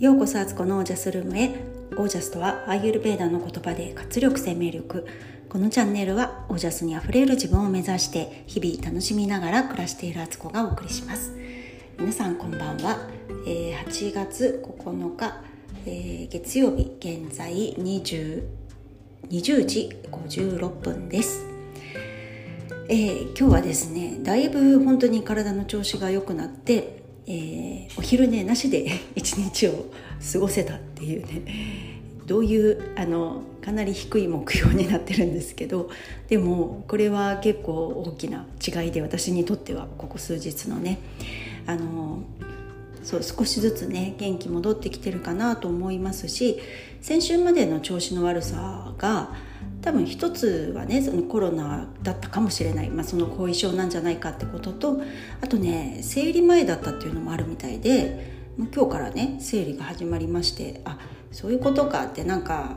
ようこそアツコのオージャスルームへ。オージャスとはアーユルベーダの言葉で活力生命力。このチャンネルはオージャスにあふれる自分を目指して日々楽しみながら暮らしているアツコがお送りします。皆さんこんばんは、えー、8月9日、えー、月曜日現在 20, 20時56分です。えー、今日はですねだいぶ本当に体の調子が良くなってえー、お昼寝なしで 一日を過ごせたっていうねどういうあのかなり低い目標になってるんですけどでもこれは結構大きな違いで私にとってはここ数日のねあのそう少しずつね元気戻ってきてるかなと思いますし先週までの調子の悪さが多分一つはねそのコロナだったかもしれない、まあ、その後遺症なんじゃないかってこととあとね生理前だったっていうのもあるみたいで今日からね生理が始まりましてあそういうことかってなんか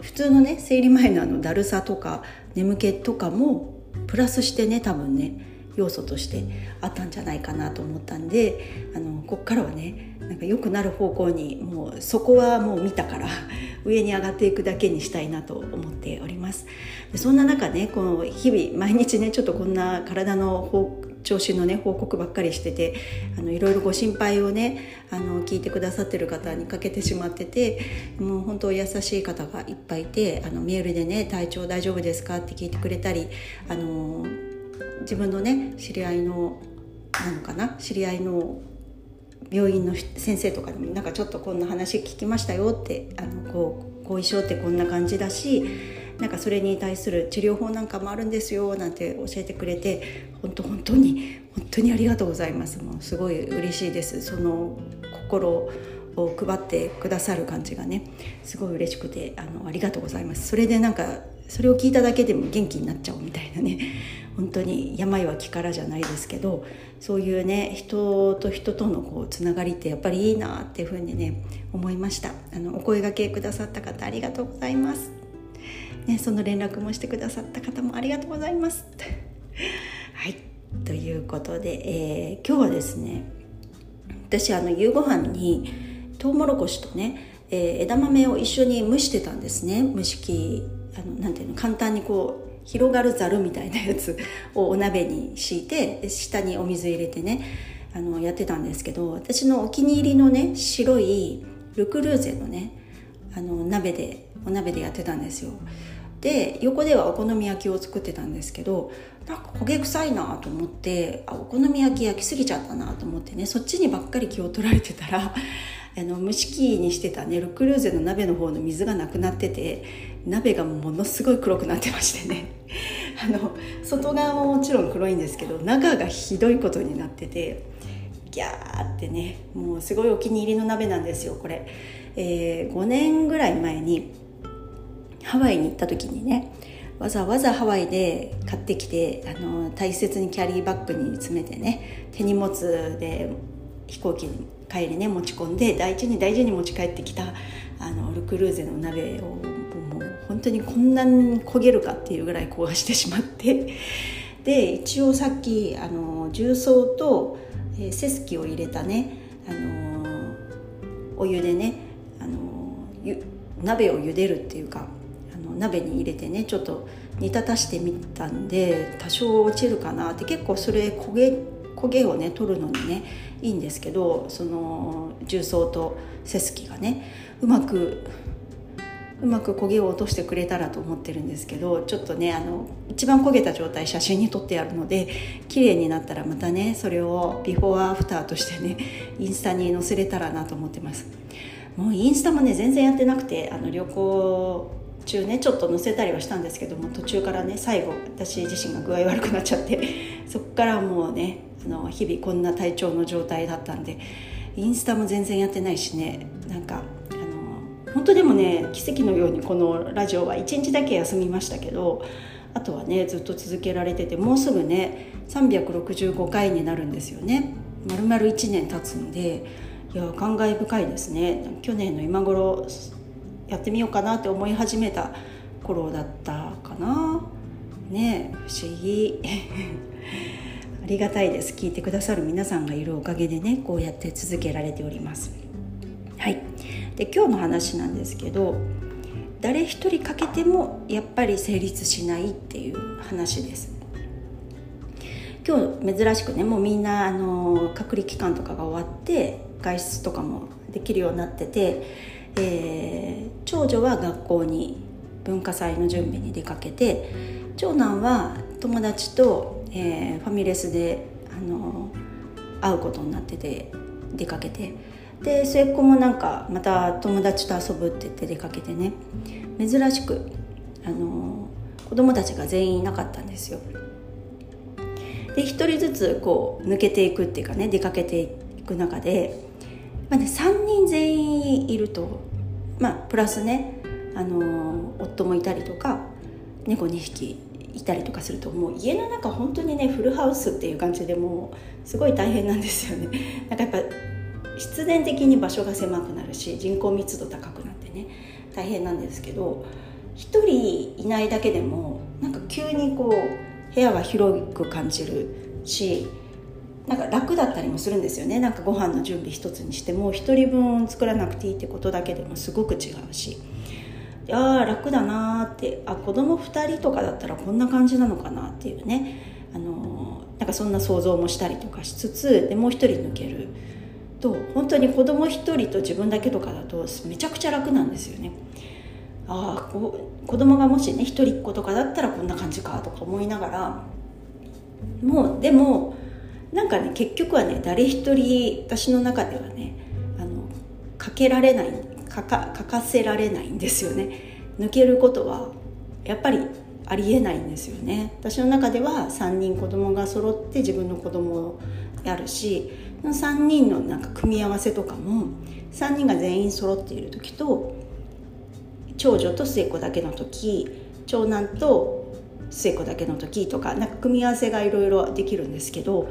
普通のね生理前のあのだるさとか眠気とかもプラスしてね多分ね要素としてあったんじゃないかなと思ったんであのこっからはねなんか良くなる方向にもうそこはもう見たから 上に上がっていくだけにしたいなと思っておりますでそんな中ねこの日々毎日ねちょっとこんな体の調子のね報告ばっかりしててあのいろいろご心配をねあの聞いてくださってる方にかけてしまっててもう本当優しい方がいっぱいいてあのメールでね「体調大丈夫ですか?」って聞いてくれたりあの自分のね知り合いのなのかな知り合いの病院の先生とかにもなんかちょっとこんな話聞きましたよってあのこう後遺症ってこんな感じだしなんかそれに対する治療法なんかもあるんですよなんて教えてくれて本当本当に本当にありがとうございます。もうすごい嬉しいです。その心を配ってくださる感じがねすごい嬉しくてあのありがとうございます。それでなんかそれを聞いただけでも元気になっちゃうみたいなね。本当に病は気からじゃないですけどそういうね人と人とのこうつながりってやっぱりいいなっていうふうにね思いました。あのお声がけくださった方ありがとうございます、ね、その連絡もしてくださった方もありがとうございます。はい。ということで、えー、今日はですね私あの夕ご飯にトウモロコシとね、えー、枝豆を一緒に蒸してたんですね。蒸し器あのなんていうの簡単にこう広がるざるみたいなやつ をお鍋に敷いて下にお水入れてねあのやってたんですけど私のお気に入りのね白いルクルーゼのねあの鍋でお鍋でやってたんですよ。で横ではお好み焼きを作ってたんですけどなんか焦げ臭いなと思ってあお好み焼き焼きすぎちゃったなと思ってねそっちにばっかり気を取られてたら あの蒸し器にしてたねルクルーゼの鍋の方の水がなくなってて鍋がものすごい黒くなってましてね。あの外側ももちろん黒いんですけど中がひどいことになっててギャーってねもうすごいお気に入りの鍋なんですよこれ、えー、5年ぐらい前にハワイに行った時にねわざわざハワイで買ってきてあの大切にキャリーバッグに詰めてね手荷物で飛行機に帰りね持ち込んで大事に大事に持ち帰ってきたあのルクルーゼの鍋をもう本当にこんなに焦げるかっていうぐらい壊してしまって。で一応さっきあの重曹と、えー、セスキを入れたねあのお湯でねあの鍋を茹でるっていうかの鍋に入れてねちょっと煮立たしてみたんで多少落ちるかなって結構それ焦げ焦げをね取るのにねいいんですけどその重曹とセスキがねうまくうまく焦げを落としてくれたらと思ってるんですけどちょっとねあの一番焦げた状態写真に撮ってあるので綺麗になったらまたねそれをビフォーアフターとしてねインスタに載せれたらなと思ってます。もうインスタもね全然やってなくてあの旅行中ねちょっと載せたりはしたんですけども途中からね最後私自身が具合悪くなっちゃって そっからもうねあの日々こんな体調の状態だったんでインスタも全然やってないしねなんかあの本当でもね奇跡のようにこのラジオは1日だけ休みましたけどあとはねずっと続けられててもうすぐね365回になるんですよね。丸々1年経つんでいや感慨深いですね。去年の今頃やってみようかなって思い始めた頃だったかな。ね不思議。ありがたいです。聞いてくださる皆さんがいるおかげでねこうやって続けられております。はい。で今日の話なんですけど誰一人かけてもやっぱり成立しないっていう話です。今日珍しくねもうみんなあの隔離期間とかが終わって外出とかもできるようになってて、えー、長女は学校に文化祭の準備に出かけて長男は友達と、えー、ファミレスであの会うことになってて出かけてで末っ子もなんかまた友達と遊ぶって言って出かけてね。珍しくあの子供たちが全員いなかったんですよ。で1人ずつこう抜けていくっていうかね出かけていく中で、まあね、3人全員いるとまあプラスねあの夫もいたりとか猫2匹いたりとかするともう家の中本当にねフルハウスっていう感じでもうすごい大変なんですよね。なんかやっぱ必然的に場所が狭くなるし人口密度高くなってね大変なんですけど1人いないだけでもなんか急にこう部屋が広く感じるしなんか楽だったりもするんですよね。なんかご飯の準備一つにしても1人分作らなくていいってことだけでもすごく違うし。ああ楽だなって。あ子供2人とかだったらこんな感じなのかなっていうね。あのなんかそんな想像もしたりとかしつつでもう1人抜ける。と本当に子供1人と自分だけとかだとめちゃくちゃ楽なんですよね。ああ子供がもしね一人っ子とかだったらこんな感じかとか思いながら。もうでもなんかね結局はね誰一人私の中ではねあのかけられないかかかかせられないんですよね。抜けることはやっぱりありえないんですよね。私の中では3人子供が揃って自分の子供をやるし3人のなんか組み合わせとかも3人が全員揃っている時と長女と末っ子だけの時長男と末っ子だけの時とかなんか組み合わせがいろいろできるんですけど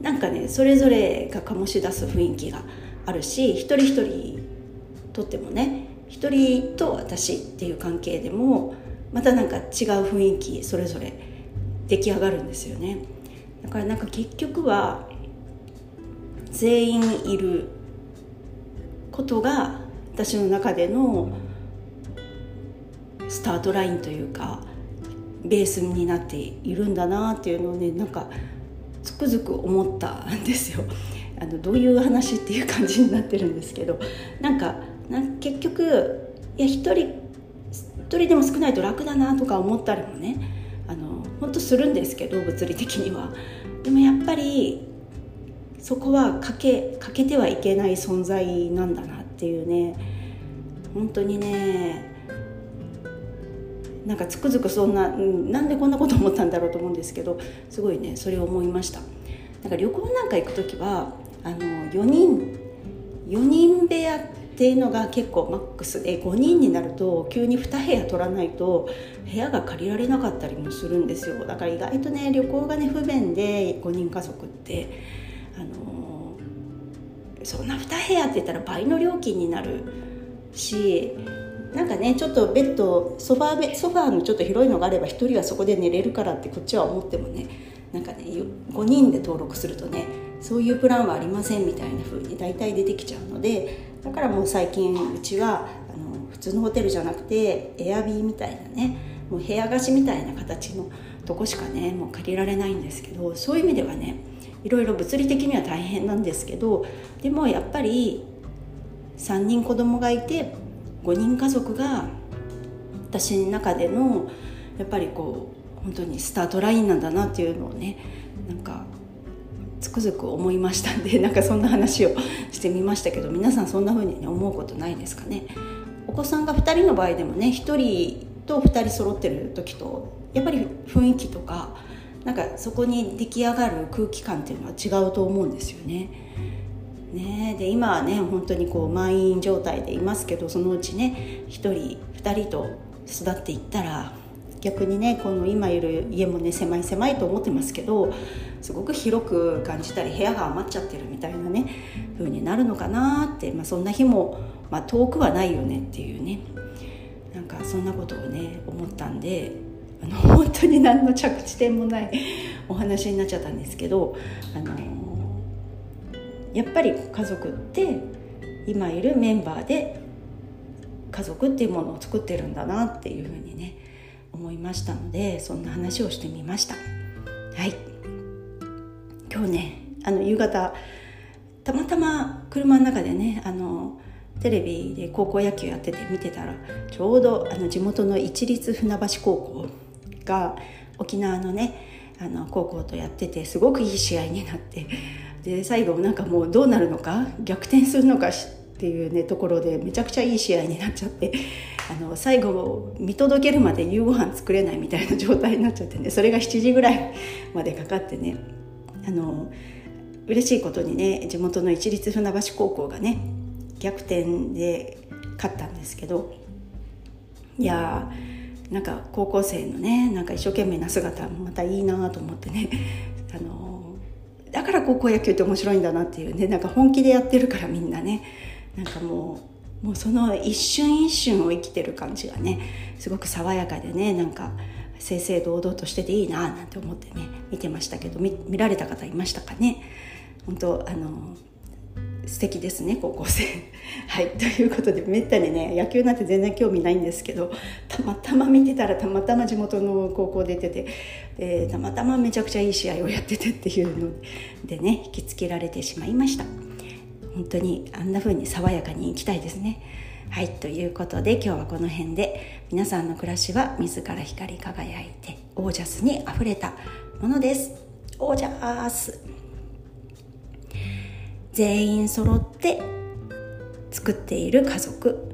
なんかねそれぞれが醸し出す雰囲気があるし一人一人とってもね一人と私っていう関係でもまたなんか違う雰囲気それぞれ出来上がるんですよね。だからなんか結局は全員いることが私の中でのスタートラインというかベースになっているんだなっていうのをねなんかつくづく思ったんですよ。あのどういう話っていう感じになってるんですけどなんか結局いや一人一人でも少ないと楽だなとか思ったりもねあの本当するんですけど物理的には。でもやっぱりそこはかけかけてはいけない存在なんだなっていうね本当にねなんかつくづくそんな、うん、なんでこんなこと思ったんだろうと思うんですけどすごいねそれを思いました。なんか旅行なんか行く時はあの4人4人部屋っていうのが結構マックス。で5人になると急に2部屋取らないと部屋が借りられなかったりもするんですよ。だから意外とね旅行がね不便で5人家族ってあのそんな2部屋って言ったら倍の料金になるしなんかねちょっとベッドソファーソファーのちょっと広いのがあれば1人はそこで寝れるからってこっちは思ってもねなんかね5人で登録するとねそういうプランはありませんみたいな風に大体出てきちゃうのでだからもう最近うちはあの普通のホテルじゃなくてエアビーみたいなねもう部屋貸しみたいな形のとこしかねもう借りられないんですけどそういう意味ではねいろいろ物理的には大変なんですけどでもやっぱり3人子供がいて5人家族が私の中でのやっぱりこう本当にスタートラインなんだなっていうのをねなんかつくづく思いましたんで なんかそんな話をしてみましたけど皆さんそんな風に、ね、思うことないですかねお子さんが2人の場合でもね1人と2人揃ってる時とやっぱり雰囲気とかなんかそこに出来上がる空気感っていうのは違うと思うんですよね。ねで今はね本当にこう満員状態でいますけどそのうちね1人2人と巣立っていったら逆にねこの今いる家もね狭い狭いと思ってますけどすごく広く感じたり部屋が余っちゃってるみたいなね風になるのかなって、まあ、そんな日も、まあ、遠くはないよねっていうねなんかそんなことをね思ったんであの本当に何の着地点もないお話になっちゃったんですけどあのやっぱり家族って今いるメンバーで家族っていうものを作ってるんだなっていうふうにね思いましたのでそんな話をしてみました。はい。今日ねあの夕方たまたま車の中でねあのテレビで高校野球やってて見てたらちょうどあの地元の一律船橋高校が沖縄のねあの高校とやっててすごくいい試合になってで最後なんかもうどうなるのか逆転するのかっていうねところでめちゃくちゃいい試合になっちゃってあの最後見届けるまで夕ご飯作れないみたいな状態になっちゃってねそれが7時ぐらいまでかかってねあの嬉しいことにね地元の一律船橋高校がね逆転で勝ったんですけどいやなんか高校生のねなんか一生懸命な姿もまたいいなと思ってねあのだから高校野球って面白いんだなっていうねなんか本気でやってるからみんなね。なんかもうもうその一瞬一瞬を生きてる感じがねすごく爽やかでねなんか正々堂々としてていいななんて思ってね見てましたけど見られた方いましたかね？本当あの素敵ですね高校生。はい。ということでめったにね野球なんて全然興味ないんですけどたまたま見てたらたまたま地元の高校出ててでたまたまめちゃくちゃいい試合をやっててっていうのでね引きつけられてしまいました。本当にあんな風に爽やかにいきたいですね。はい。ということで今日はこの辺で皆さんの暮らしは自ら光り輝いてオージャスにあふれたものです。オージャス。全員揃って作っている家族。